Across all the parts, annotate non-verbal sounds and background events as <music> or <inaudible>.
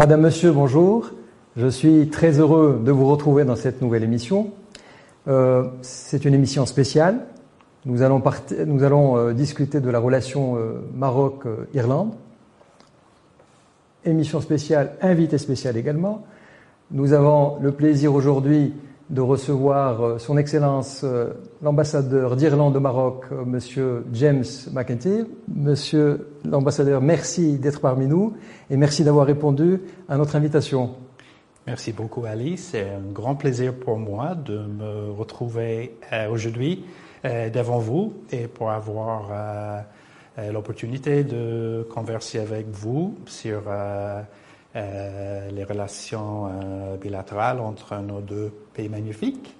Madame, Monsieur, bonjour. Je suis très heureux de vous retrouver dans cette nouvelle émission. Euh, c'est une émission spéciale. Nous allons, euh, discuter de la relation euh, Maroc-Irlande. Émission spéciale, invité spécial également. Nous avons le plaisir aujourd'hui de recevoir euh, son Excellence euh, l'ambassadeur d'Irlande au Maroc, euh, Monsieur James McIntyre. Monsieur l'ambassadeur, merci d'être parmi nous et merci d'avoir répondu à notre invitation. Merci beaucoup Ali, c'est un grand plaisir pour moi de me retrouver aujourd'hui devant vous et pour avoir l'opportunité de converser avec vous sur les relations euh, bilatérales entre nos deux pays magnifiques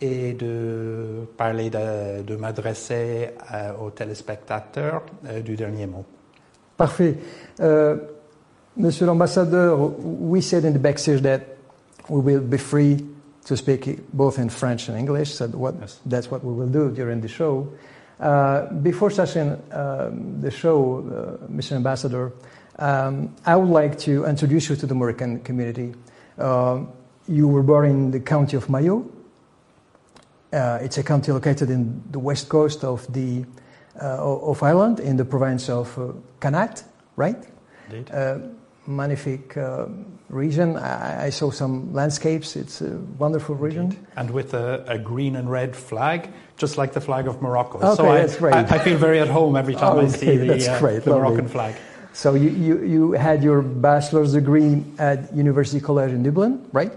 et de parler de, de m'adresser euh, aux téléspectateurs du dernier mot. Parfait. Monsieur l'ambassadeur, we said in the backstage that we will be free to speak both in French and English. So what, yes. that's what we will do during the show. Uh, before starting um, the show, uh, Mr. Ambassador, um, I would like to introduce you to the Moroccan community. Uh, you were born in the county of Mayo. Uh, it's a county located in the west coast of the uh, of Ireland, in the province of uh, Connacht, right? Indeed. Uh, magnific uh, region. I, I, saw some landscapes. It's a wonderful region. Indeed. And with a, a, green and red flag, just like the flag of Morocco. Okay, so that's I, great. I, I, feel very at home every time <laughs> okay, I see the, the Moroccan flag. So you, you, you had your bachelor's degree at University College in Dublin, right?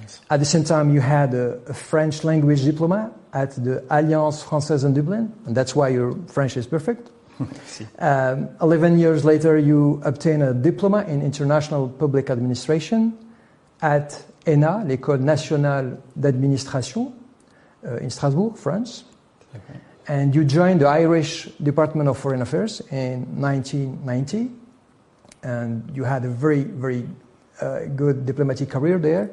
Yes. At the same time, you had a, a French language diploma at the Alliance Française in Dublin, and that's why your French is perfect. <laughs> um, 11 years later, you obtained a diploma in international public administration at ENA, l'École nationale d'administration, uh, in Strasbourg, France. Okay and you joined the Irish Department of Foreign Affairs in 1990, and you had a very, very uh, good diplomatic career there.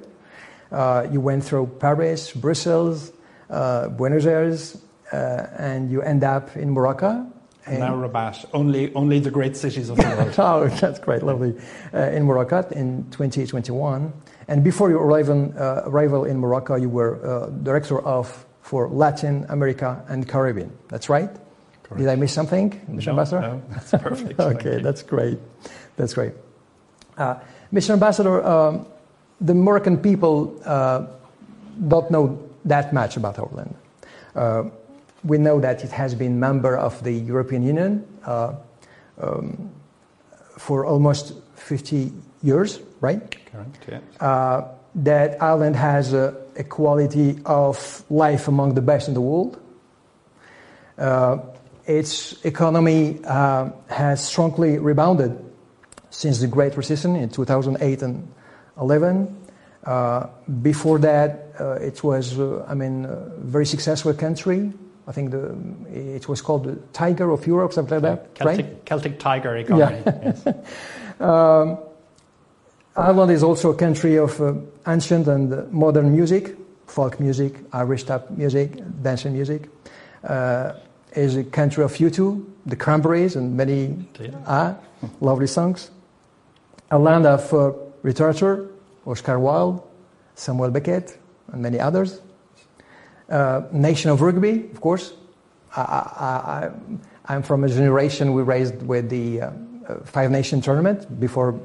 Uh, you went through Paris, Brussels, uh, Buenos Aires, uh, and you end up in Morocco. And now Rabat, only, only the great cities of the world. <laughs> oh, that's great, lovely. Uh, in Morocco in 2021. And before your arrival, uh, arrival in Morocco, you were director of for Latin America and Caribbean. That's right? Correct. Did I miss something, Mr. No, Ambassador? No, that's perfect. <laughs> okay, that's great. That's great. Uh, Mr. Ambassador, um, the Moroccan people uh, don't know that much about Ireland. Uh, we know that it has been member of the European Union uh, um, for almost 50 years, right? Correct. Uh, that Ireland has a, a, quality of life among the best in the world. Uh, its economy uh, has strongly rebounded since the Great Recession in 2008 and 11. Uh, before that, uh, it was, uh, I mean, a very successful country. I think the, it was called the Tiger of Europe, something like that, Celtic, right? Celtic Tiger economy. Yeah. yes. <laughs> um, Ireland is also a country of uh, ancient and modern music, folk music, Irish type music, dancing music. Uh, is a country of U2, the Cranberries, and many uh, lovely songs. A land of uh, literature, Oscar Wilde, Samuel Beckett, and many others. Uh, nation of rugby, of course. I, am from a generation we raised with the uh, Five Nation tournament before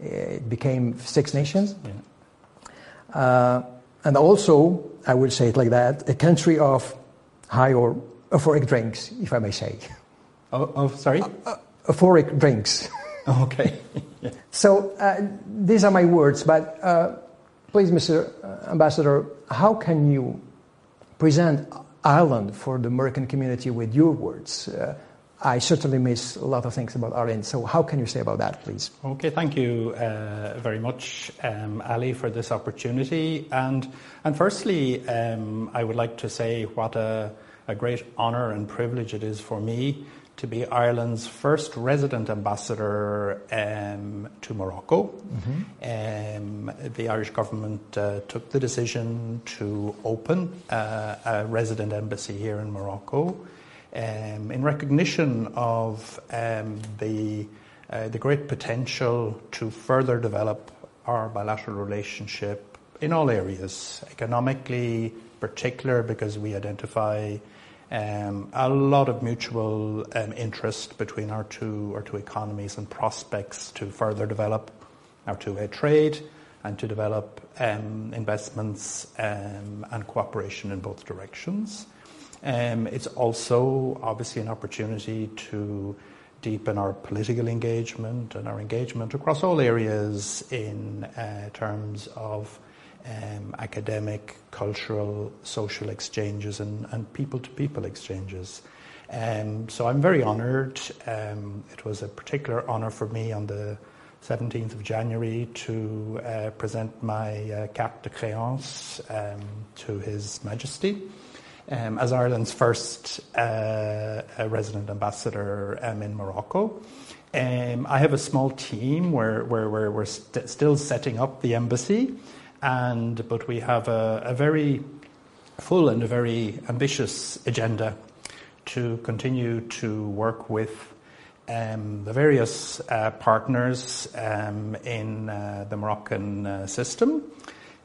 it became Six Nations. Yeah. Uh, and also, I will say it like that, a country of high or euphoric drinks, if I may say. Oh, oh sorry? Uh, euphoric drinks. <laughs> okay. yeah. <laughs> So uh, these are my words, but uh, please, Mr. Ambassador, how can you present Ireland for the Moroccan community with your words? I certainly miss a lot of things about Ireland. So, how can you say about that, please? Okay, thank you uh, very much, um, Ali, for this opportunity. And and firstly, um, I would like to say what a, a great honour and privilege it is for me to be Ireland's first resident ambassador um, to Morocco. Mm-hmm. Um, the Irish government uh, took the decision to open uh, a resident embassy here in Morocco um, in recognition of um, the uh, the great potential to further develop our bilateral relationship in all areas, economically, particular because we identify um, a lot of mutual um, interest between our two our two economies and prospects to further develop our two-way trade and to develop um, investments um, and cooperation in both directions. Um, it's also obviously an opportunity to deepen our political engagement and our engagement across all areas in uh, terms of um, academic, cultural, social exchanges and, people-to-people exchanges. Um, so I'm very honoured. Um, it was a particular honour for me on the 17th of January to uh, present my uh, carte de créance to His Majesty um, as Ireland's first uh, resident ambassador um, in Morocco. Um, I have a small team where we're st- still setting up the embassy and but we have a, a very full and a very ambitious agenda to continue to work with um, the various uh, partners um, in uh, the Moroccan uh, system.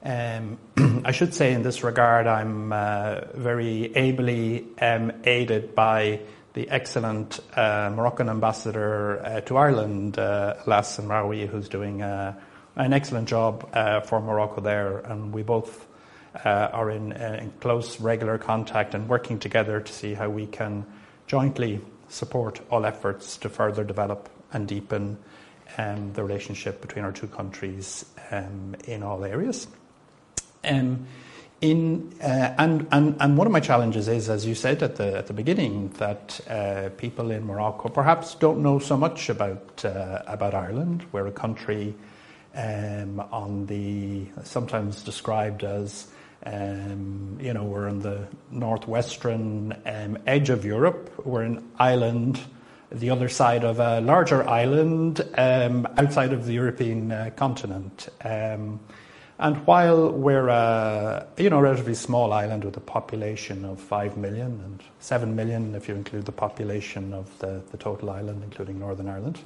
Um, <clears throat> I should say in this regard, I'm uh, very ably um, aided by the excellent uh, Moroccan ambassador uh, to Ireland, uh, Alas who's doing an excellent job uh, for Morocco there, and we both uh, are in, uh, in, close, regular contact and working together to see how we can jointly support all efforts to further develop and deepen um, the relationship between our two countries um, in all areas. Um, in, uh, and, and, and one of my challenges is, as you said at the, at the beginning, that uh, people in Morocco perhaps don't know so much about, uh, about Ireland. We're a country um, on the sometimes described as um, you know we're on the northwestern um, edge of Europe. We're an island, the other side of a larger island um, outside of the European uh, continent. And while we're a you know relatively small island with a population of five million and seven million if you include the population of the, the total island, including Northern Ireland,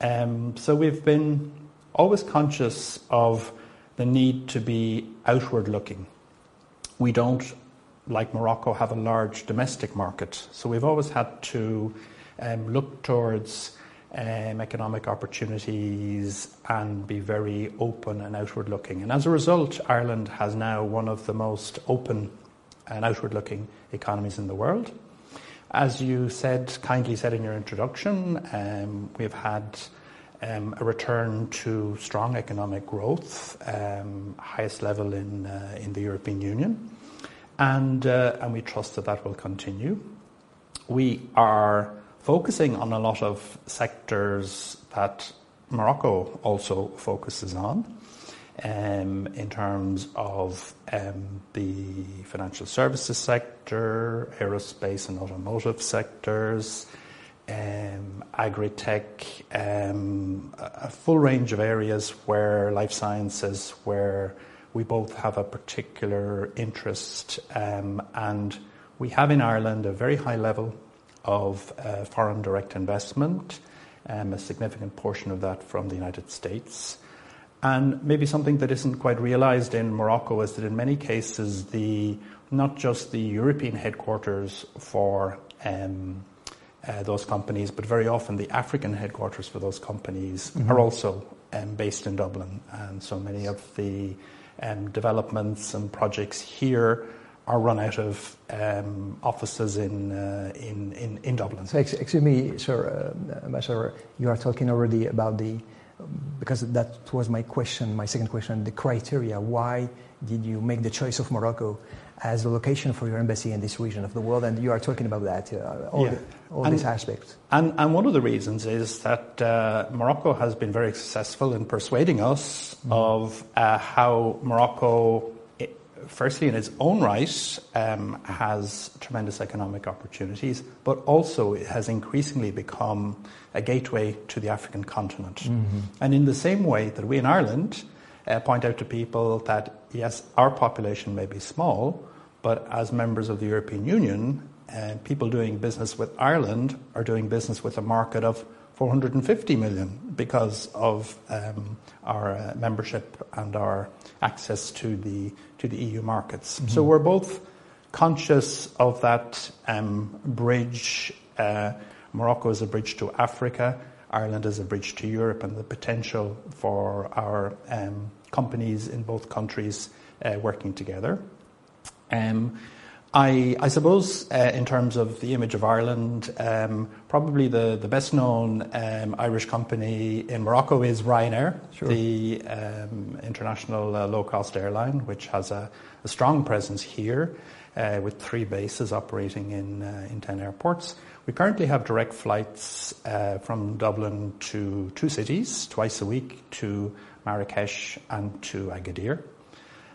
um, so we've been always conscious of the need to be outward looking. We don't, like Morocco, have a large domestic market, so we've always had to um, look towards um, economic opportunities and be very open and outward looking. And as a result, Ireland has now one of the most open and outward looking economies in the world. As you said, kindly said in your introduction, um, we've had um, a return to strong economic growth, um, highest level in, uh, in the European Union, and, uh, and we trust that that will continue. We are focusing on a lot of sectors that Morocco also focuses on. Um, in terms of um, the financial services sector, aerospace and automotive sectors, um, agri-tech, um, a full range of areas where life sciences, where we both have a particular interest, um, and we have in Ireland a very high level of uh, foreign direct investment, um, a significant portion of that from the United States. And maybe something that isn't quite realized in Morocco is that in many cases, the not just the European headquarters for um, uh, those companies, but very often the African headquarters for those companies mm-hmm. are also um, based in Dublin. And so many of the um, developments and projects here are run out of um, offices in, uh, in, in, in, Dublin. So, excuse me, sir, uh, Ambassador, you are talking already about the, because that was my question, my second question, the criteria. Why did you make the choice of Morocco as a location for your embassy in this region of the world? And you are talking about that, uh, all, yeah. the, all and, these aspects. And, and, one of the reasons is that uh, Morocco has been very successful in persuading us mm-hmm. of uh, how Morocco, firstly in its own right, um, has tremendous economic opportunities, but also it has increasingly become a gateway to the African continent. Mm-hmm. And in the same way that we in Ireland uh, point out to people that yes, our population may be small, but as members of the European Union, uh, people doing business with Ireland are doing business with a market of 450 million because of um, our uh, membership and our access to the to the EU markets. Mm-hmm. So we're both conscious of that um, bridge. Uh, Morocco is a bridge to Africa. Ireland is a bridge to Europe, and the potential for our um, companies in both countries uh, working together. I, I, suppose, uh, in terms of the image of Ireland, um, probably the, the best known um, Irish company in Morocco is Ryanair, sure. the um, international uh, low cost airline, which has a, a strong presence here uh, with three bases operating in, uh, in 10 airports. We currently have direct flights uh, from Dublin to two cities twice a week to Marrakesh and to Agadir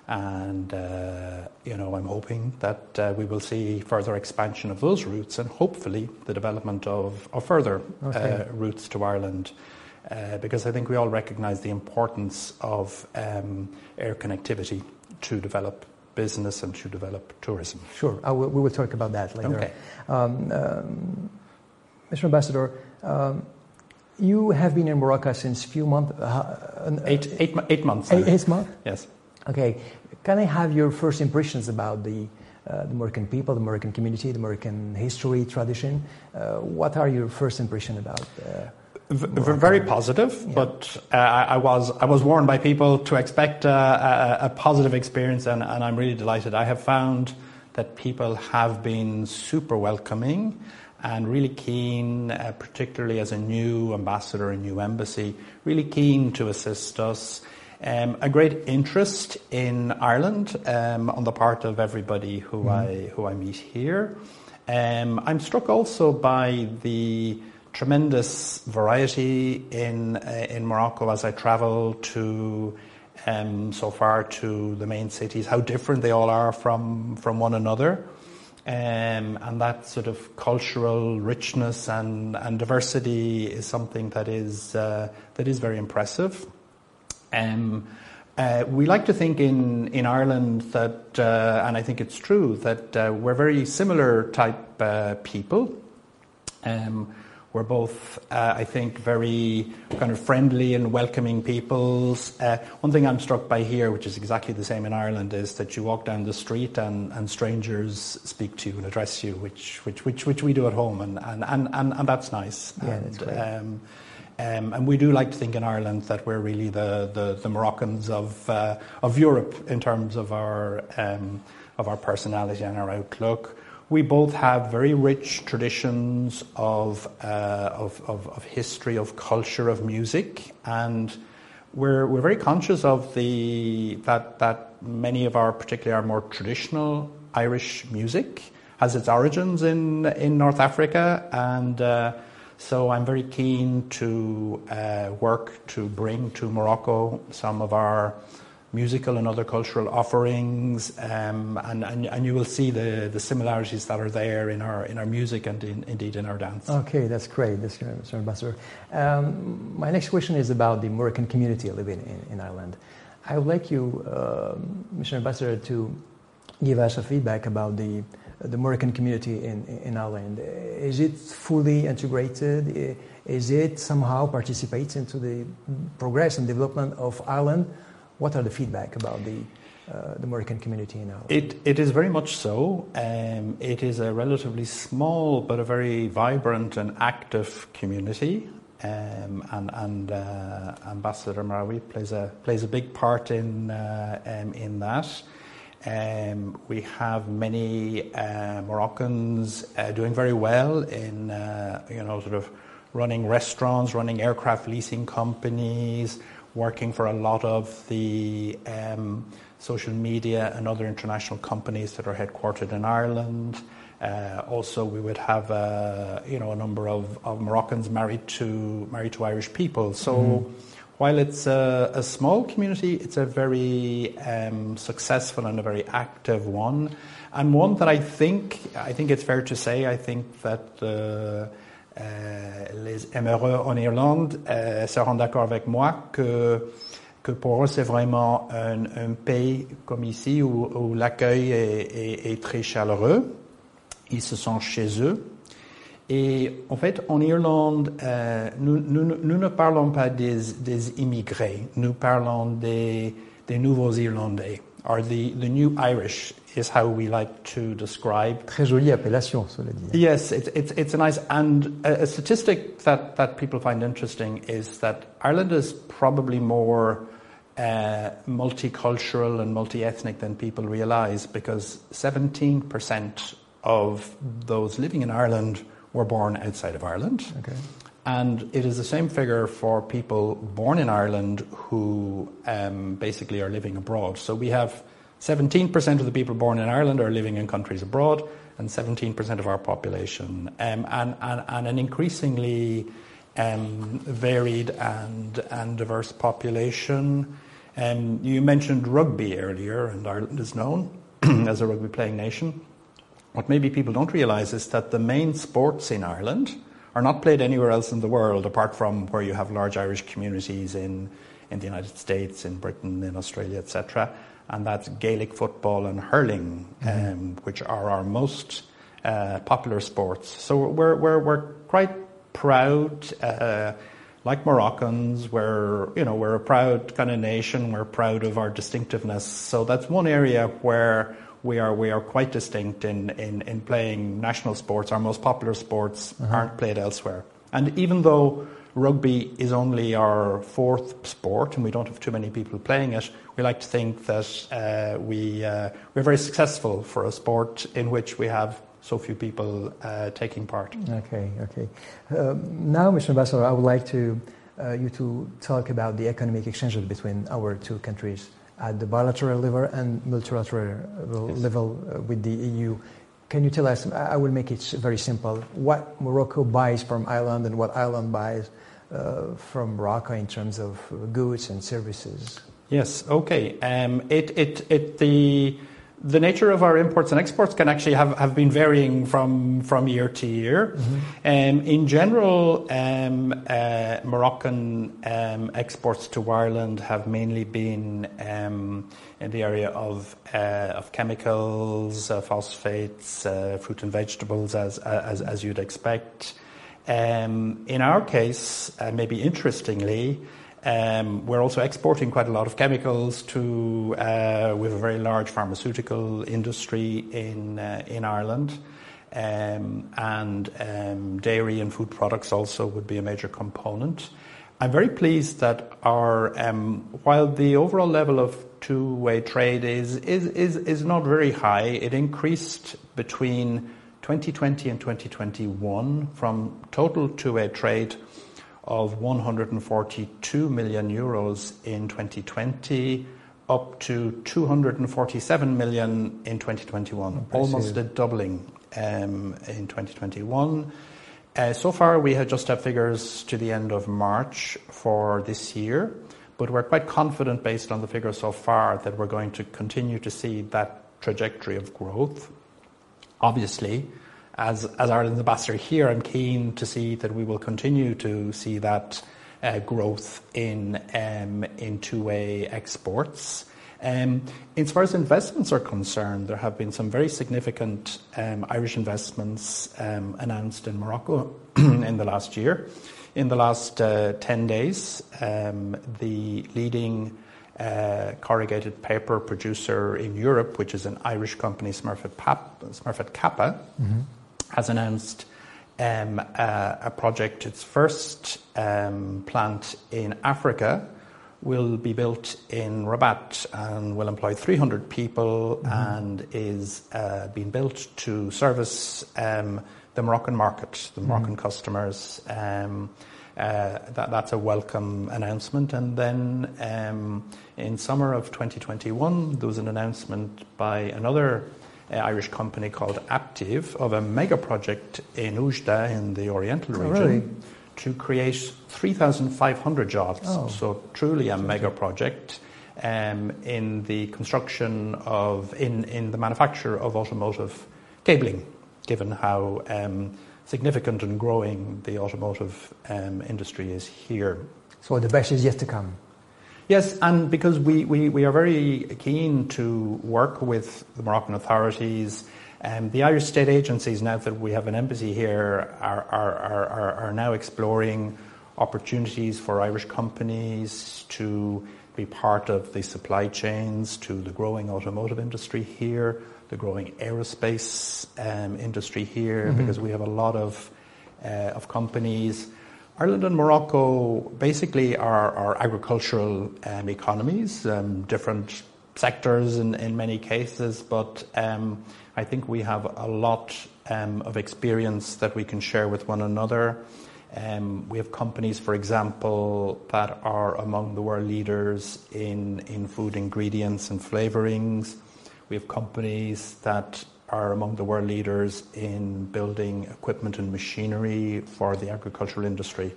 and uh, you know I'm hoping that uh, we will see further expansion of those routes and hopefully the development of, of further okay. uh, routes to Ireland. Uh, because I think we all recognise the importance of um, air connectivity to develop business and to develop tourism. Sure, will, we will talk about that later. Okay. Um, um, Mr. Ambassador, um, you have been in Morocco since few months. Uh, eight, eight, eight months. Eight, eight months. Yes. Okay, can I have your first impressions about the, uh, the Moroccan people, the Moroccan community, the Moroccan history, tradition? Uh, what are your first impressions about? Uh, very positive, yeah. but uh, I was I was warned by people to expect uh, a, a, positive experience, and, and, I'm really delighted. I have found that people have been super welcoming and really keen, uh, particularly as a new ambassador, a new embassy, really keen to assist us. Um, a great interest in Ireland um, on the part of everybody who mm. I who I meet here. Um, I'm struck also by the tremendous variety in uh, in Morocco as I travel to um, so far to the main cities. How different they all are from from one another. Um, and that sort of cultural richness and, and diversity is something that is uh, that is very impressive. Um, uh, we like to think in, in Ireland that, uh, and I think it's true, that uh, we're very similar type uh, people. Um, we're both, uh, I think, very kind of friendly and welcoming peoples. Uh, one thing I'm struck by here, which is exactly the same in Ireland, is that you walk down the street and, and strangers speak to you and address you, which, which, which, which we do at home, and, and, and, and, that's nice. Yeah, and, that's great. Um, and we do like to think in Ireland that we're really the, the, the Moroccans of, uh, of Europe in terms of our, um, of our personality and our outlook. We both have very rich traditions of, uh, of, of, of, history, of culture, of music, and we're, we're very conscious of the, that, that many of our, particularly our more traditional Irish music, has its origins in, in North Africa and uh, so I'm very keen to uh, work to bring to Morocco some of our musical and other cultural offerings, um, and, and, and you will see the, the similarities that are there in our in our music and in, indeed in our dance. Okay, that's great, that's great, Mr. Ambassador. Um, my next question is about the Moroccan community living in, in Ireland. I would like you, uh, Mr. Ambassador, to give us a feedback about the the Moroccan community in, in Ireland? Is it fully integrated? Is it somehow participates into the progress and development of Ireland? What are the feedback about the uh, the Moroccan community in Ireland? It, it is very much so. Um, it is a relatively small but a very vibrant and active community. Um, and, and uh, Ambassador Marawi plays a plays a big part in uh, um, in that. Um, we have many uh, Moroccans uh, doing very well in, uh, you know, sort of running restaurants, running aircraft leasing companies, working for a lot of the um, social media and other international companies that are headquartered in Ireland. Uh, also, we would have, uh, you know, a number of, of Moroccans married to married to Irish people. So. Mm while it's a, a small community, it's a very um, successful and a very active one, and one that I think I think it's fair to say I think that. Uh, euh, les émereux en Irlande euh, seront d'accord avec moi que, que pour eux c'est vraiment un, pays comme ici où, où l'accueil est, est, très chaleureux. Ils se sentent chez eux. Et en fait, en Irlande, euh, nous, nous, nous, ne parlons pas des, des immigrés, nous parlons des, des nouveaux Irlandais, or the, the new Irish is how we like to describe. Très jolie appellation, cela dit. Yes, it's, it's, it's a nice, and a, a statistic that, that people find interesting is that Ireland is probably more uh, multicultural and multi-ethnic than people realize because 17% of those living in Ireland were born outside of Ireland. Okay. And it is the same figure for people born in Ireland who um, basically are living abroad. So we have 17% of the people born in Ireland are living in countries abroad, and 17% of our population, um, and, and, and, an increasingly um, varied and, and diverse population. Um, you mentioned rugby earlier, and Ireland is known <clears throat> as a rugby playing nation. What maybe people don't realise is that the main sports in Ireland are not played anywhere else in the world apart from where you have large Irish communities in, in the United States, in Britain, in Australia, etc and that's Gaelic football and hurling, mm-hmm. um, which are our most uh, popular sports. So we're, we're, we're quite proud, uh, like Moroccans, we're, you know, we're a proud kind of nation, we're proud of our distinctiveness. So that's one area where we are, we are quite distinct in, in, in playing national sports. Our most popular sports uh-huh. aren't played elsewhere. And even though Rugby is only our fourth sport, and we don't have too many people playing it. We like to think that uh, we, uh, we're very successful for a sport in which we have so few people uh, taking part. Okay, okay. Um, now, Mr. Ambassador, I would like to, uh, you to talk about the economic exchanges between our two countries at the bilateral level and multilateral yes. level uh, with the EU. Can you tell us, I will make it very simple, what Morocco buys from Ireland and what Ireland buys uh, from Morocco in terms of goods and services? Yes. Okay. Um, it, it, it, the, the nature of our imports and exports can actually have, have been varying from, from year to year. Mm-hmm. Um, in general, um, uh, Moroccan um, exports to Ireland have mainly been um, in the area of, uh, of chemicals, uh, phosphates, uh, fruit and vegetables, as, as, as you'd expect. Um, in our case, uh, maybe interestingly, um, we're also exporting quite a lot of chemicals to. Uh, we have a very large pharmaceutical industry in uh, in Ireland, um, and um, dairy and food products also would be a major component. I'm very pleased that our um, while the overall level of two-way trade is is is, is not very high, it increased between 2020 and 2021 from total two-way trade of 142 million euros in 2020 up to 247 million in 2021, Impressive. almost a doubling um, in 2021. Uh, so far, we have just have figures to the end of March for this year, but we're quite confident based on the figures so far that we're going to continue to see that trajectory of growth. Obviously, as, as Ireland's ambassador here, I'm keen to see that we will continue to see that uh, growth in, um, in two-way exports. Um, as far as investments are concerned, there have been some very significant um, Irish investments um, announced in Morocco <clears throat> in the last year. In the last uh, 10 days, um, the leading uh, corrugated paper producer in Europe, which is an Irish company, Smurfit Kappa, mm-hmm. Has announced um, a, a, project. Its first um, plant in Africa will be built in Rabat and will employ 300 people mm-hmm. and is uh, being built to service um, the Moroccan market, the Moroccan mm-hmm. customers. Um, uh, that, that's a welcome announcement. And then um, in summer of 2021, there was an announcement by another Irish company called Aptiv of a mega project in Oujda in the Oriental region. Oh, really? To create 3,500 jobs. Oh. So, truly a mega project. Um, in the construction of, in, in the manufacture of automotive cabling, given how um, significant and growing the automotive um, industry is here. So the best is yet to come. Yes, and because we, we, we are very keen to work with the Moroccan authorities Um, the Irish state agencies, now that we have an embassy here, are, are, are, are now exploring opportunities for Irish companies to be part of the supply chains to the growing automotive industry here, the growing aerospace um, industry here, mm-hmm. because we have a lot of, uh, of companies. Ireland and Morocco basically are, are agricultural um, economies, um, different sectors in, in many cases, but um, I think we have a lot um, of experience that we can share with one another. Um, we have companies, for example, that are among the world leaders in, in food ingredients and flavorings. We have companies that are among the world leaders in building equipment and machinery for the agricultural industry.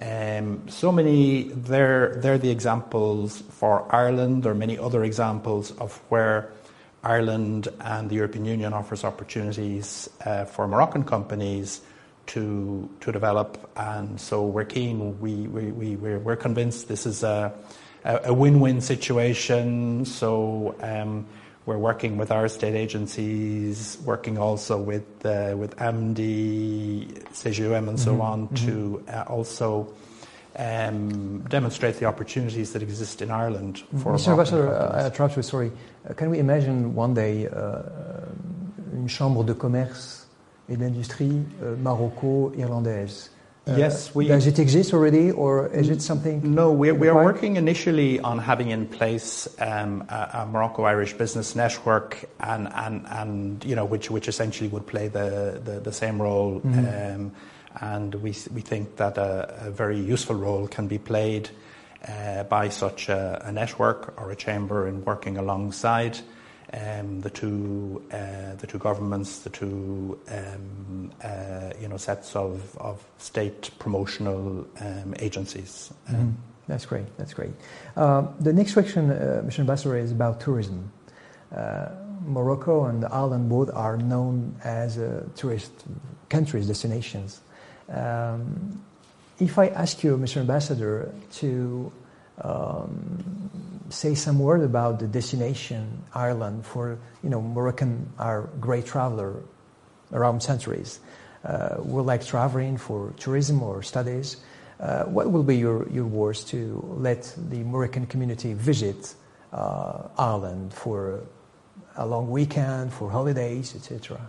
Um, so many, they're, they're the examples for Ireland. There are many other examples of where Ireland and the European Union offers opportunities uh, for Moroccan companies to to develop. And so we're keen. We we we we're, we're convinced this is a a, win-win situation. So. Um, we're working with our state agencies, working also with uh, with AMDI, CGEM, and so mm-hmm. on mm-hmm. to uh, also um, demonstrate the opportunities that exist in Ireland for Mr. Ambassador, uh, I interrupt you, sorry. Uh, can we imagine one day uh, une chambre de commerce et d'industrie maroco-irlandaise. Uh, yes, we. Does it exist already, or is it something? No, we, we are working initially on having in place um, a, a Morocco-Irish business network, and, and, and you know which which essentially would play the the, the same role. Mm-hmm. Um, and we we think that a, a, very useful role can be played uh, by such a, a network or a chamber in working alongside um, the two uh, the two governments, the two um, uh, you know sets of, of state promotional um, agencies. Mm-hmm. That's great. That's great. Uh, the next question, uh, Mr. Ambassador, is about tourism. Uh, Morocco and Ireland both are known as uh, tourist countries, destinations. Um, if I ask you, Mr. Ambassador, to um, say some word about the destination Ireland for you know Moroccan are great traveler around centuries. Uh, like traveling for tourism or studies. Uh, what will be your, your words to let the Moroccan community visit uh, Ireland for a long weekend, for holidays, etc.?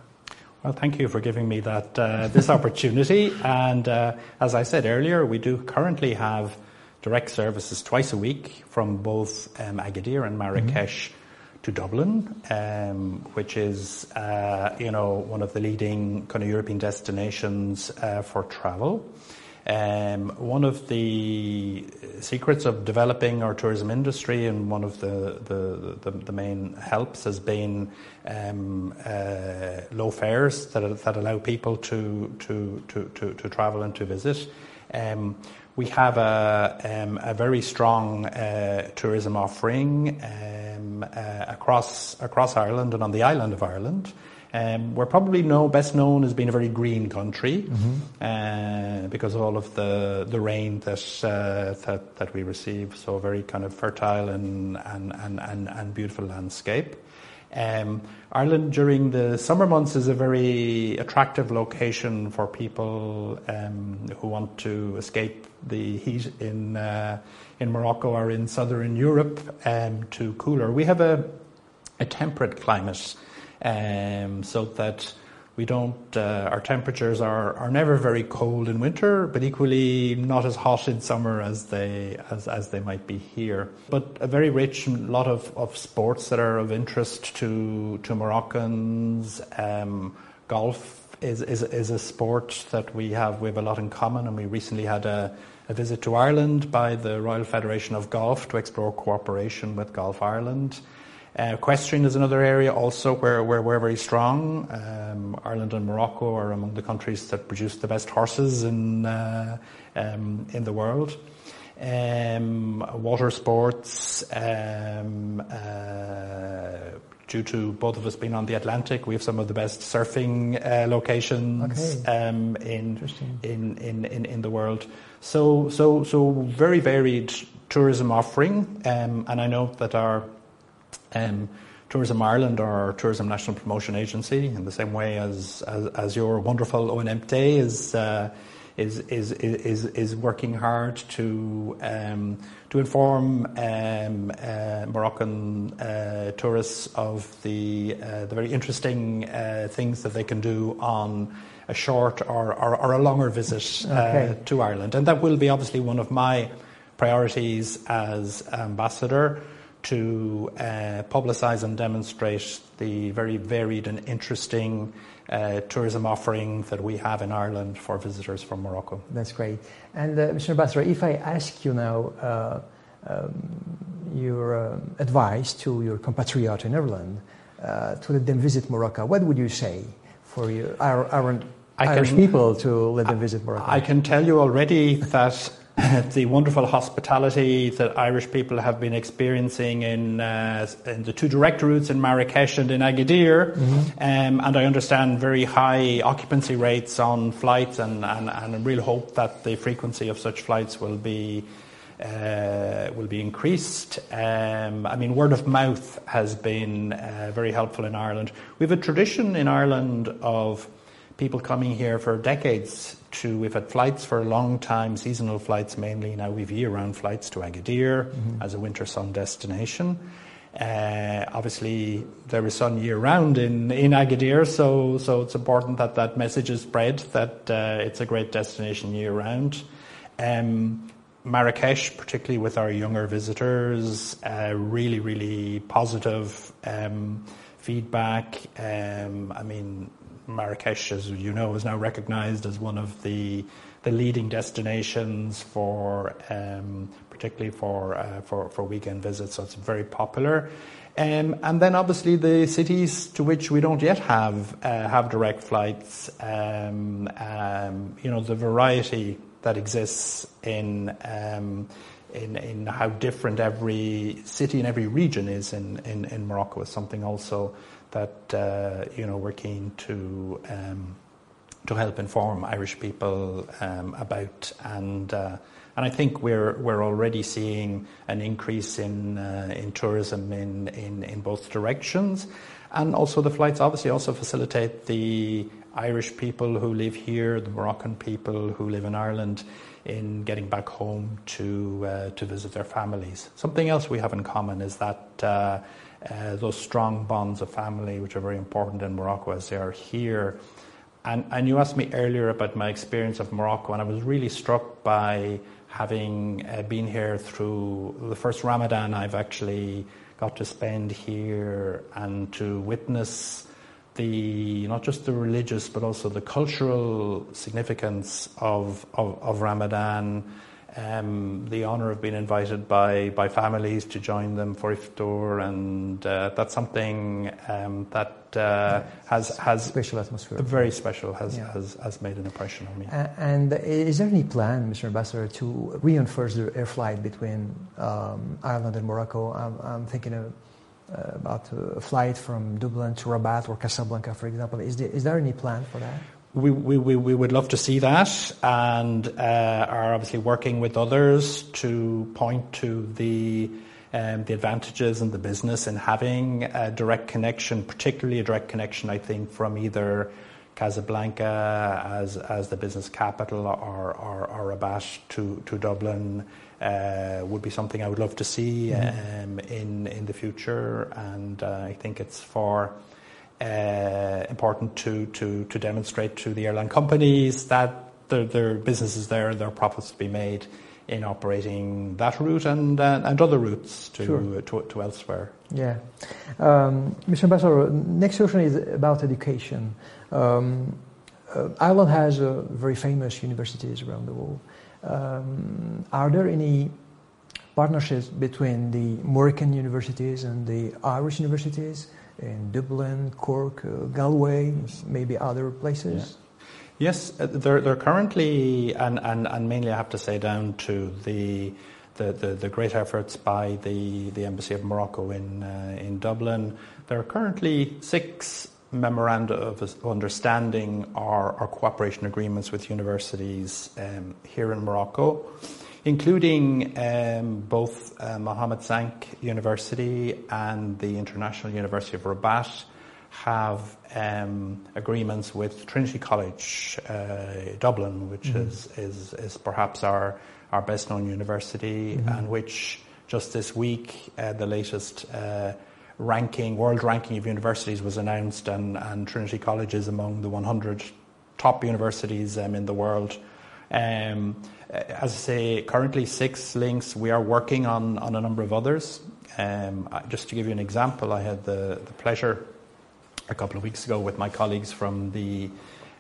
Well, thank you for giving me that uh, this opportunity. And uh, as I said earlier, we do currently have direct services twice a week from both um, Agadir and Marrakesh mm-hmm. to Dublin, um, which is uh, you know one of the leading kind of European destinations uh, for travel. Um, one of the secrets of developing our tourism industry and one of the, the, the, the main helps has been um, uh, low fares that, that allow people to, to, to, to, to travel and to visit. Um, we have a, um, a very strong uh, tourism offering um, uh, across across Ireland and on the island of Ireland. Um, we're probably best known as being a very green country mm-hmm. uh, because of all of the, the rain that, that, that we receive. So a very kind of fertile and beautiful landscape. Um, Ireland during the summer months is a very attractive location for people um, who want to escape the heat in uh, in Morocco or in southern Europe um, to cooler. We have a a temperate climate, um, so that we don't. Uh, our temperatures are, are never very cold in winter, but equally not as hot in summer as they as, as they might be here. But a very rich lot of, of sports that are of interest to to Moroccans. Um, golf is, is is a sport that we have we have a lot in common, and we recently had a a visit to Ireland by the Royal Federation of Golf to explore cooperation with Golf Ireland. Uh, equestrian is another area also where, where we're very strong. Um, Ireland and Morocco are among the countries that produce the best horses in, uh, um, in the world. Um, water sports, um, uh, due to both of us being on the Atlantic, we have some of the best surfing uh, locations okay. um, in, in, in, in, in the world. So, so, so very varied tourism offering, um, and I know that our um, Tourism Ireland or Tourism National Promotion Agency, in the same way as as, as your wonderful ONMT is. Uh, is, is, is, is working hard to, um, to inform um, uh, Moroccan uh, tourists of the, uh, the very interesting uh, things that they can do on a short or, or, or a longer visit uh, okay. to Ireland. And that will be obviously one of my priorities as ambassador to uh, publicise and demonstrate the very varied and interesting uh, tourism offering that we have in Ireland for visitors from Morocco. That's great. And uh, Mr. Ambassador, if I ask you now uh, um, your uh, advice to your compatriot in Ireland uh, to let them visit Morocco, what would you say for your, our, our Irish can, people to let them visit Morocco? I can tell you already that <laughs> the wonderful hospitality that Irish people have been experiencing in, uh, in the two direct routes in Marrakesh and in Agadir. Mm-hmm. Um, and I understand very high occupancy rates on flights, and, and, and I really hope that the frequency of such flights will be. Uh, will be increased. Um, I mean, word of mouth has been uh, very helpful in Ireland. We have a tradition in Ireland of people coming here for decades to, we've had flights for a long time, seasonal flights mainly. Now we've year round flights to Agadir mm-hmm. as a winter sun destination. Uh, obviously, there is sun year round in, in Agadir, so, so it's important that that message is spread that uh, it's a great destination year round. Um, Marrakesh, particularly with our younger visitors, uh, really, really positive um, feedback. Um, I mean, Marrakesh, as you know, is now recognised as one of the the leading destinations for, um, particularly for, uh, for for weekend visits. So it's very popular. Um, and then obviously the cities to which we don't yet have uh, have direct flights. Um, um you know the variety that exists in. Um, in, in how different every city and every region is in, in, in Morocco is something also that uh, you know we're keen to um, to help inform Irish people um, about and. Uh, and I think we're we're already seeing an increase in uh, in tourism in both directions, and also the flights obviously also facilitate the Irish people who live here, the Moroccan people who live in Ireland, in getting back home to uh, to visit their families. Something else we have in common is that uh, uh, those strong bonds of family, which are very important in Morocco as they are here. And, and you asked me earlier about my experience of Morocco, and I was really struck by having uh, been here through the first Ramadan I've actually got to spend here and to witness the not just the religious but also the cultural significance of, of, of Ramadan um, the honour of being invited by, by families to join them for iftar, and uh, that's something um, that uh, yeah. has has special atmosphere. Very special has, yeah. has has made an impression on me. Uh, and is there any plan, Mr. Ambassador, to reinforce the air flight between um, Ireland and Morocco? I'm, I'm thinking of. Uh, about a flight from Dublin to Rabat or Casablanca, for example. Is there, is there any plan for that? we, we, we would love to see that and uh, are obviously working with others to point to the um, the advantages and the business in having a direct connection, particularly a direct connection, I think, from either Casablanca as as the business capital or or, or Rabat to to Dublin uh, would be something I would love to see mm-hmm. um, in in the future, and uh, I think it's for uh, important to, to, to demonstrate to the airline companies that their, their business is there, there are profits to be made in operating that route and, uh, and other routes to, sure. to, to, elsewhere. Yeah. Um, Mr. Ambassador, next question is about education. Um, uh, Ireland has uh, very famous universities around the world. Um, are there any partnerships between the Moroccan universities and the Irish universities? in Dublin, Cork, uh, Galway, maybe other places? Yeah. Yes, uh, they're, they're currently, and, and, and mainly I have to say down to the, the, the, the great efforts by the, the Embassy of Morocco in, uh, in Dublin. There are currently six memoranda of understanding or, or cooperation agreements with universities um, here in Morocco. including um, both uh, Mohammed V University and the International University of Rabat have um, agreements with Trinity College uh, Dublin, which mm-hmm. is, is, is perhaps our, our best known university, mm-hmm. and which just this week uh, the latest uh, ranking, world ranking of universities was announced, and, and Trinity College is among the 100 top universities um, in the world. Um, as I say, currently six links. We are working on, on a number of others. Um, just to give you an example, I had the, the pleasure a couple of weeks ago with my colleagues from the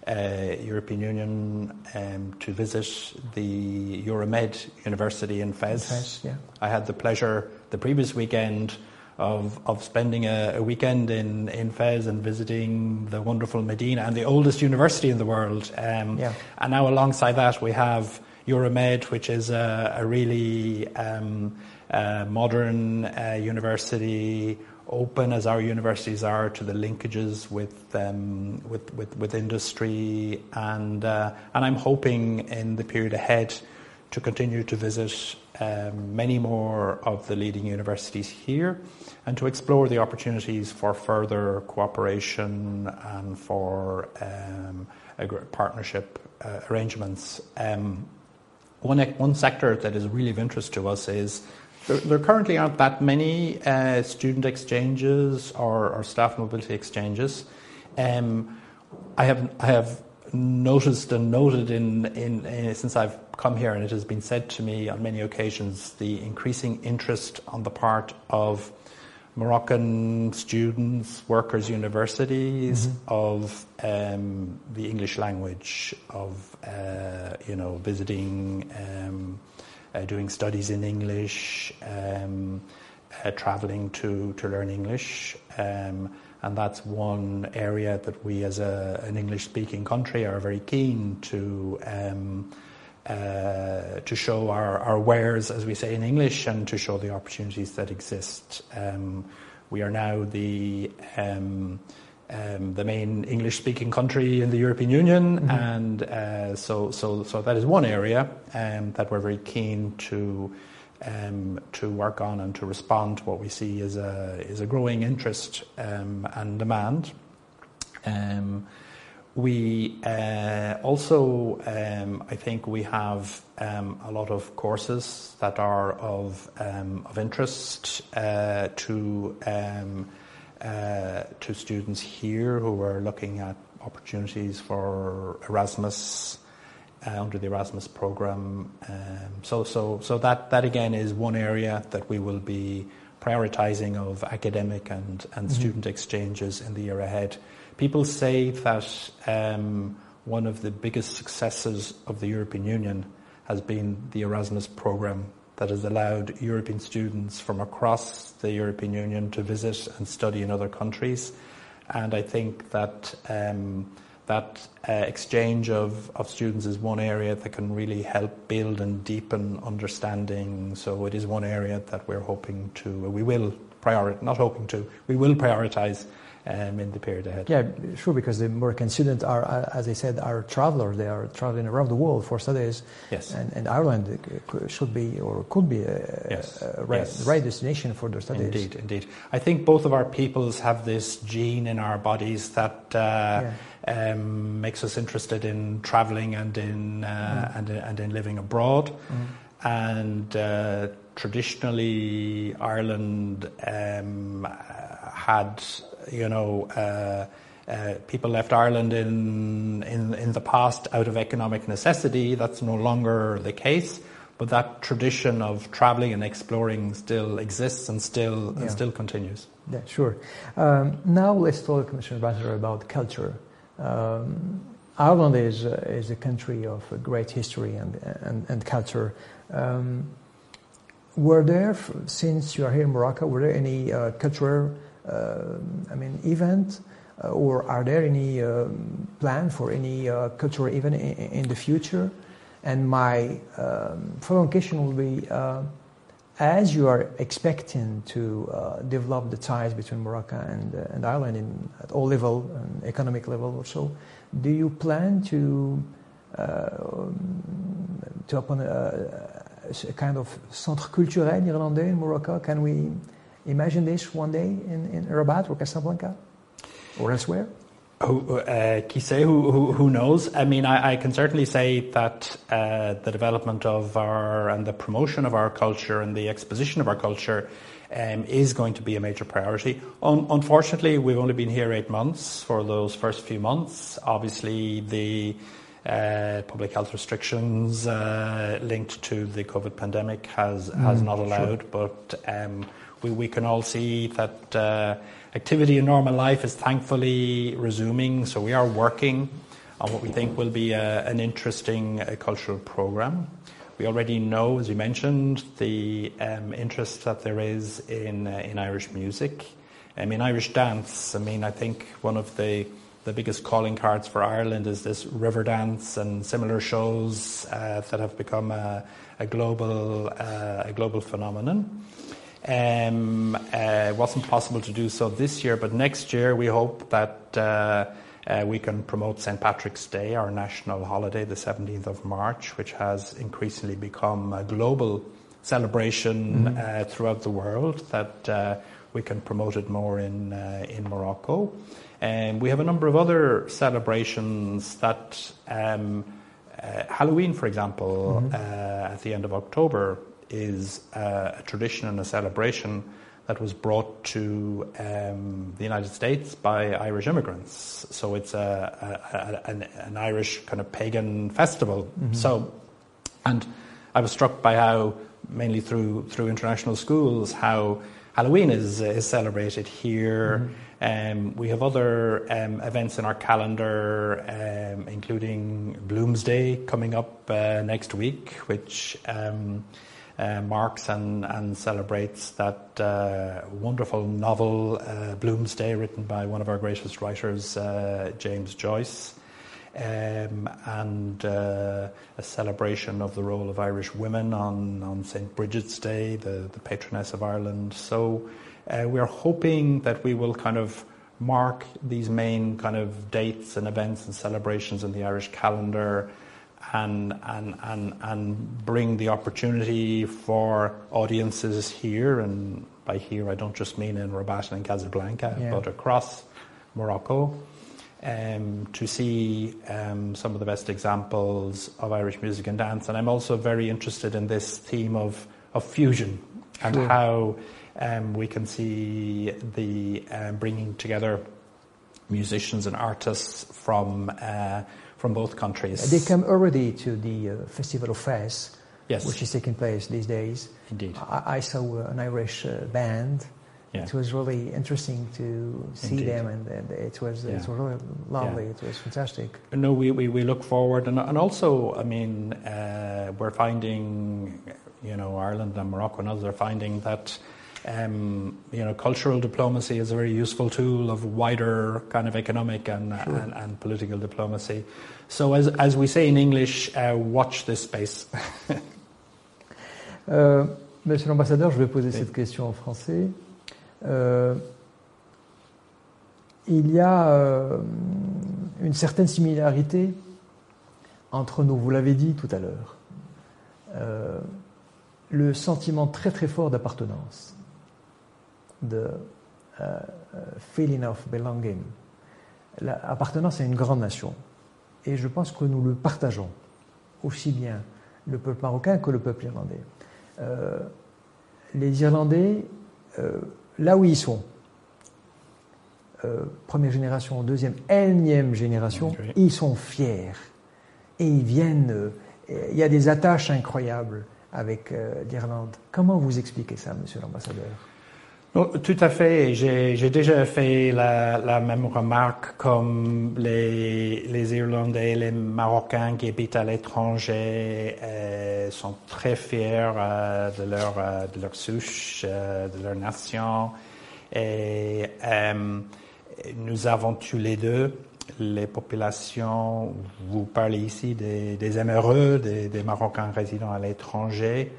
uh, European Union um, to visit the Euromed University in Fez. Fez yeah. I had the pleasure the previous weekend of, of spending a, a, weekend in, in Fez and visiting the wonderful Medina and the oldest university in the world. Um, yeah. And now, alongside that, we have Euromed, which is a, a really um, uh, modern uh, university open as our universities are to the linkages with um, with, with, with, industry, and uh, and I'm hoping in the period ahead to continue to visit um, many more of the leading universities here, and to explore the opportunities for further cooperation and for um, partnership uh, arrangements. Um, one one sector that is really of interest to us is there, there currently aren't that many uh, student exchanges or, or, staff mobility exchanges. Um, I have I have noticed and noted in, in, in, since I've come here, and it has been said to me on many occasions, the increasing interest on the part of Moroccan students, workers, universities mm-hmm. of um, the English language, of uh, you know visiting. Um, uh, doing studies in English, um, uh, traveling to, to learn English. Um, and that's one area that we, as a, an English speaking country, are very keen to. Uh, to show our, our wares, as we say in English, and to show the opportunities that exist. Um, we are now the um, um, the main English-speaking country in the European Union, mm-hmm. and uh, so so so that is one area um, that we're very keen to. Um, to work on and to respond to what we see as a is a growing interest um, and demand. Um, we uh, also, um, I think, we have a lot of courses that are of of interest uh, to uh, to students here who are looking at opportunities for Erasmus uh, under the Erasmus program. Um, so, so, so that, that again is one area that we will be prioritizing of academic and, and mm-hmm. student exchanges in the year ahead. People say that um, one of the biggest successes of the European Union has been the Erasmus program that has allowed European students from across the European Union to visit and study in other countries. And I think that um, that uh, exchange of, of students is one area that can really help build and deepen understanding. So it is one area that we're hoping to, we will prioritize, not hoping to, we will prioritize in the period ahead. Yeah, sure, because the Moroccan students are, uh, as I said, are travelers. They are traveling around the world for studies. Yes. And, and Ireland should be or could be a, yes. a right, yes. right, destination for their studies. Indeed, indeed. I think both of our peoples have this gene in our bodies that. Uh, yeah. Um, makes us interested in traveling and in uh, mm. and, and in living abroad, mm. and uh, traditionally Ireland um, had you know, uh, uh, people left Ireland in, in, in the past out of economic necessity. That's no longer the case. But that tradition of traveling and exploring still exists and still, yeah. and still continues. Yeah, sure. Um, now let's talk, Commissioner Ambassador, about culture. Um, Ireland is, uh, is a country of great history and, and, and culture. Um, were there, since you are here in Morocco, were there any uh, cultural I mean, event, uh, or are there any um, plan for any uh, cultural event in, in, the future? And my um, question will be, as you are expecting to uh, develop the ties between Morocco and, uh, and Ireland in, at all level, and economic level or so, do you plan to uh, to upon a kind of centre culturel irlandais in Morocco. Can we imagine this one day in, in Rabat or Casablanca or elsewhere? Who, uh, sait, who, who, who, knows? I mean, I, I can certainly say that uh, the development of our and the promotion of our culture and the exposition of our culture um, is going to be a major priority. Un- unfortunately, we've only been here eight months for those first few months. Obviously, the uh, public health restrictions uh, linked to the COVID pandemic has, mm, has not allowed, sure. but um, we, can all see that uh, activity in normal life is thankfully resuming, so we are working on what we think will be an interesting uh, cultural program. We already know, as you mentioned, the um, interest that there is in uh, Irish music. I mean, Irish dance. I mean, I think one of the biggest calling cards for Ireland is this Riverdance and similar shows uh, that have become a, a global uh, a global phenomenon. Um, uh, wasn't possible to do so this year, but next year we hope that uh, uh, we can promote St. Patrick's Day, our national holiday, the 17th of March, which has increasingly become a global celebration mm-hmm. Uh, throughout the world, that uh, we can promote it more in, uh, in Morocco. And um, we have a number of other celebrations that um, Halloween, for example, mm-hmm. at the end of October is uh, a tradition and a celebration that was brought to um, the United States by Irish immigrants. So it's a, a, a, an, an, Irish kind of pagan festival. Mm-hmm. So, and I was struck by how, mainly through through international schools, how Halloween is is celebrated here. Mm-hmm. Um, we have other um, events in our calendar, um, including Bloomsday coming up uh, next week, which um, uh, marks and, and, celebrates that uh, wonderful novel, uh, Bloomsday, written by one of our greatest writers, uh, James Joyce, um, and uh, a celebration of the role of Irish women on, on St. Bridget's Day, the, the patroness of Ireland. So uh, we're hoping that we will kind of mark these main kind of dates and events and celebrations in the Irish calendar and, and, and, and bring the opportunity for audiences here, and by here I don't just mean in Rabat and Casablanca, yeah. but across Morocco, um, to see um, some of the best examples of Irish music and dance. And I'm also very interested in this theme of, of fusion and sure. how um, we can see the um, bringing together musicians and artists from uh, from both countries. They come already to the uh, Festival of Fez, yes. which is taking place these days. Indeed. I, I saw uh, an Irish uh, band. Yeah. It was really interesting to see Indeed. them, and, and, it was yeah. it was really lovely. Yeah. It was fantastic. No, we, we, we look forward, and, and also, I mean, uh, we're finding, you know, Ireland and Morocco and others are finding that um, you know, cultural diplomacy is a very useful tool of wider kind of economic and, sure. and, and, political diplomacy. So, as, as we say in English, uh, watch this space. <laughs> euh, Monsieur l'ambassadeur, je vais poser oui. cette question en français. Euh, il y a euh, une certaine similarité entre nous, vous l'avez dit tout à l'heure, euh, le sentiment très très fort d'appartenance the uh, uh, feeling of belonging. L'appartenance à une grande nation. Et je pense que nous le partageons, aussi bien le peuple marocain que le peuple irlandais. Euh, les Irlandais, euh, là où ils sont, euh, première génération, deuxième, énième génération, ils sont fiers. Et ils viennent, il y a des attaches incroyables avec l'Irlande. Comment vous expliquez ça, monsieur l'ambassadeur? Tout à fait. J'ai déjà fait la, la, même remarque comme les, les, Irlandais, les Marocains qui habitent à l'étranger euh, sont très fiers euh, de, leur, euh, de leur souche, euh, de leur nation. Et euh, nous avons tous les deux les populations, vous parlez ici des, des des, des Marocains résidant à l'étranger.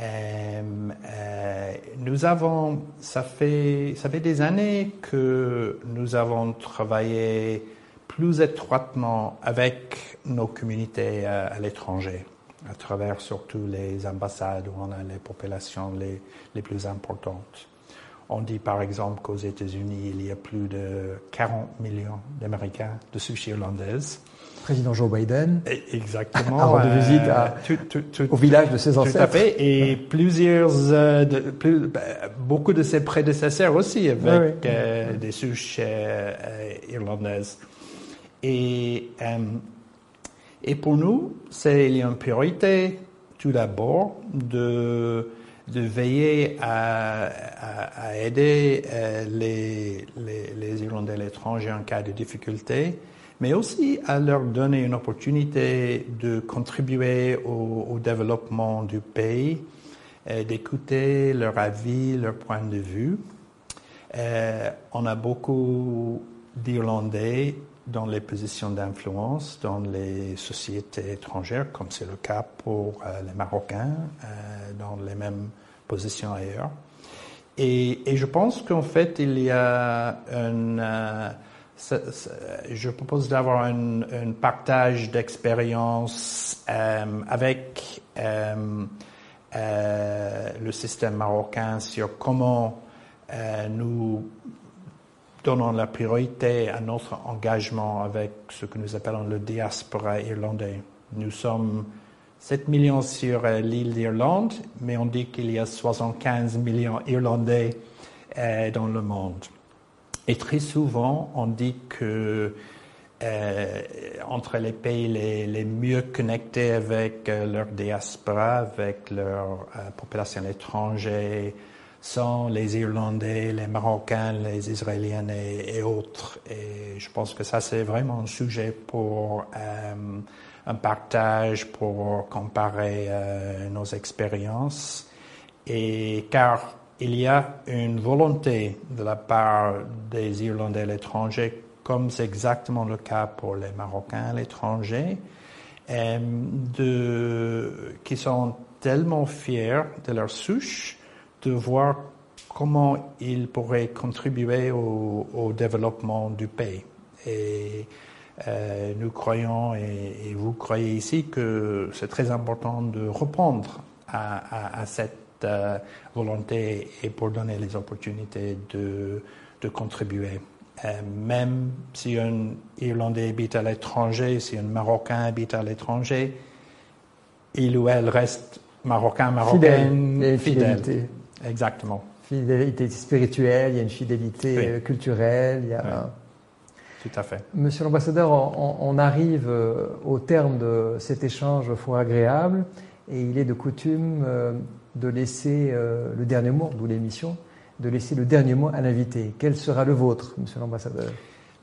Euh, euh, nous avons, ça fait, ça fait des années que nous avons travaillé plus étroitement avec nos communautés euh, à l'étranger. à travers surtout les ambassades où on a les populations les, les plus importantes. On dit par exemple qu'aux États-Unis, il y a plus de 40 millions d'Américains de souche irlandaise. Président Joe Biden. Exactement. <laughs> Visite à, tout, tout, tout, au village de ses ancêtres. Tout à fait. Et plusieurs, euh, de, plus, bah, beaucoup de ses prédécesseurs aussi avec Oui, oui. euh, des souches euh, euh, irlandaises. Et, euh, et pour nous, c'est une priorité tout d'abord de de veiller à, à, à aider euh, les, les, les Irlandais à l'étranger en cas de difficulté, mais aussi à leur donner une opportunité de contribuer au, au développement du pays, euh, d'écouter leur avis, leur point de vue. Euh, on a beaucoup d'Irlandais dans les positions d'influence dans les sociétés étrangères, comme c'est le cas pour euh, les Marocains, dans les mêmes positions ailleurs. Et, et je pense qu'en fait, il y a un... euh, je propose d'avoir un, un partage d'expérience euh, avec euh, euh, le système marocain sur comment euh, nous donnons la priorité à notre engagement avec ce que nous appelons le diaspora irlandais. Nous sommes 7 millions sur euh, l'île d'Irlande, mais on dit qu'il y a 75 millions irlandais euh, dans le monde. Et très souvent, on dit que euh, entre les pays les, mieux connectés avec euh, leur diaspora, avec leur euh, population étrangère, sont les Irlandais, les Marocains, les Israéliens et, et autres. Et je pense que ça, c'est vraiment un sujet pour euh, un partage, pour comparer euh, nos expériences. Et car il y a une volonté de la part des Irlandais à l'étranger, comme c'est exactement le cas pour les Marocains à l'étranger, euh, qui sont tellement fiers de leur souche de voir comment ils pourraient contribuer au, développement du pays. Et euh, nous croyons, et, vous croyez ici, que c'est très important de répondre à, à, à cette volonté et pour donner les opportunités de, de contribuer. Euh, même si un Irlandais habite à l'étranger, si un Marocain habite à l'étranger, il ou elle reste Marocain, Marocaine, Fidèle. Fidèle. fidélité. Exactement, Fidélité spirituelle, il y a une fidélité Oui. euh, culturelle. Il y a... Oui. tout à fait. Monsieur l'ambassadeur, on, on arrive euh, au terme de cet échange fort agréable et il est de coutume euh, de laisser euh, le dernier mot, d'où l'émission, de laisser le dernier mot à l'invité. Quel sera le vôtre, monsieur l'ambassadeur?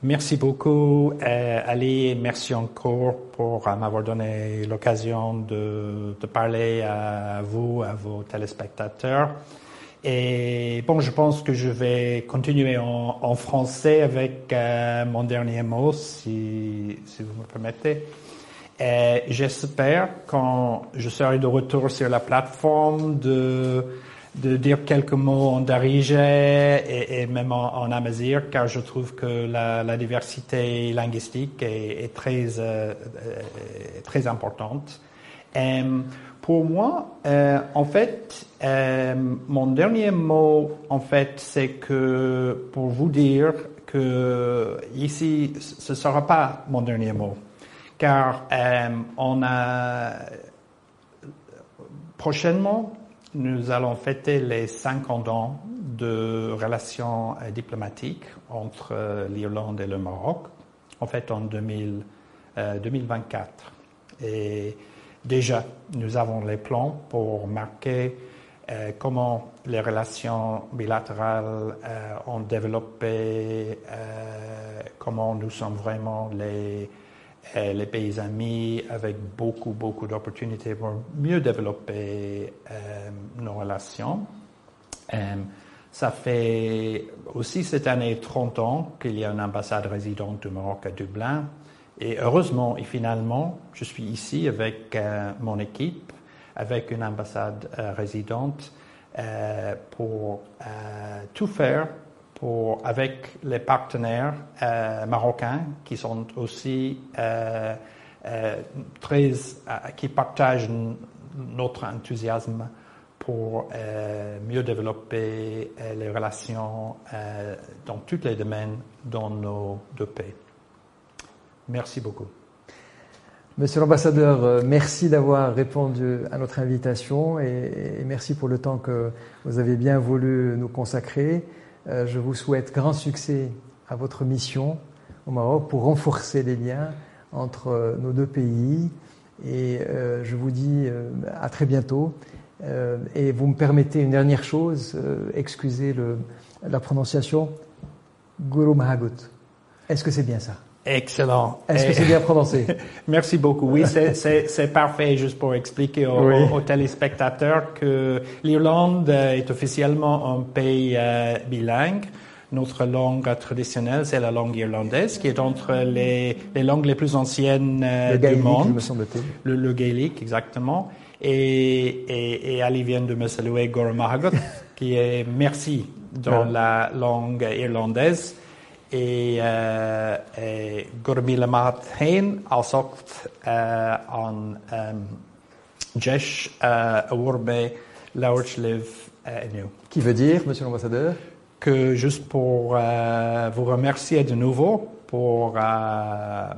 Merci beaucoup, euh, Ali. Merci encore pour m'avoir donné l'occasion de, de parler à vous, à vos téléspectateurs. Et bon, je pense que je vais continuer en, en français avec euh, mon dernier mot, si, si vous me permettez. Et J'espère, quand je serai de retour sur la plateforme, de, de dire quelques mots en darija et, et même en, en amazigh, car je trouve que la, la diversité linguistique est, est très, euh, euh, très importante. Et pour moi, euh, en fait, euh, mon dernier mot, en fait, c'est que pour vous dire que ici, ce ne sera pas mon dernier mot, car euh, on a prochainement, nous allons fêter les 50 ans de relations euh, diplomatiques entre euh, l'Irlande et le Maroc, en fait en 2000, euh, 2024. Et déjà, nous avons les plans pour marquer comment les relations bilatérales ont développé, comment nous sommes vraiment les, euh, les pays amis avec beaucoup, beaucoup d'opportunités pour mieux développer euh, nos relations. Euh, ça fait aussi cette année 30 ans qu'il y a une ambassade résidente du Maroc à Dublin. Et heureusement et finalement, je suis ici avec euh, mon équipe, avec une ambassade euh, résidente, pour tout faire pour, avec les partenaires euh, marocains qui sont aussi euh, euh, très, qui partagent notre enthousiasme pour mieux développer les relations dans tous les domaines dans nos deux pays. Merci beaucoup. Monsieur l'ambassadeur, euh, merci d'avoir répondu à notre invitation et, merci pour le temps que vous avez bien voulu nous consacrer. Euh, je vous souhaite grand succès à votre mission au Maroc pour renforcer les liens entre euh, nos deux pays. Et je vous dis à très bientôt. Et vous me permettez une dernière chose, excusez la prononciation, Guru Mahagut. Est-ce que c'est bien ça? Excellent. Est-ce que c'est bien prononcé? <laughs> Merci beaucoup. Oui, c'est parfait. Juste pour expliquer aux, téléspectateurs que l'Irlande est officiellement un pays euh, bilingue. Notre langue traditionnelle, c'est la langue irlandaise, qui est entre les, les langues les plus anciennes euh, du monde. me semble-t-il. Le, le, gaélique, exactement. Et, et, et Ali vient de me saluer Gormahagot, <laughs> qui est merci dans la langue irlandaise et, uh, e gurmilamat hein alsocht uh, an um, jesh uh, awurbe laurchliv enu. Qui veut dire, monsieur l'ambassadeur? Que juste pour euh, vous remercier de nouveau pour euh,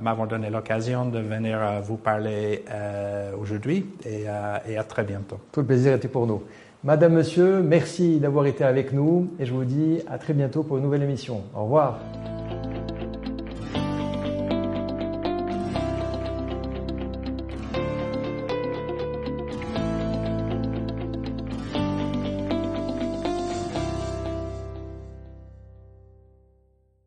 m'avoir donné l'occasion de venir vous parler euh, aujourd'hui et, et à très bientôt. Tout le plaisir était pour nous. Madame, Monsieur, merci d'avoir été avec nous et je vous dis à très bientôt pour une nouvelle émission. Au revoir.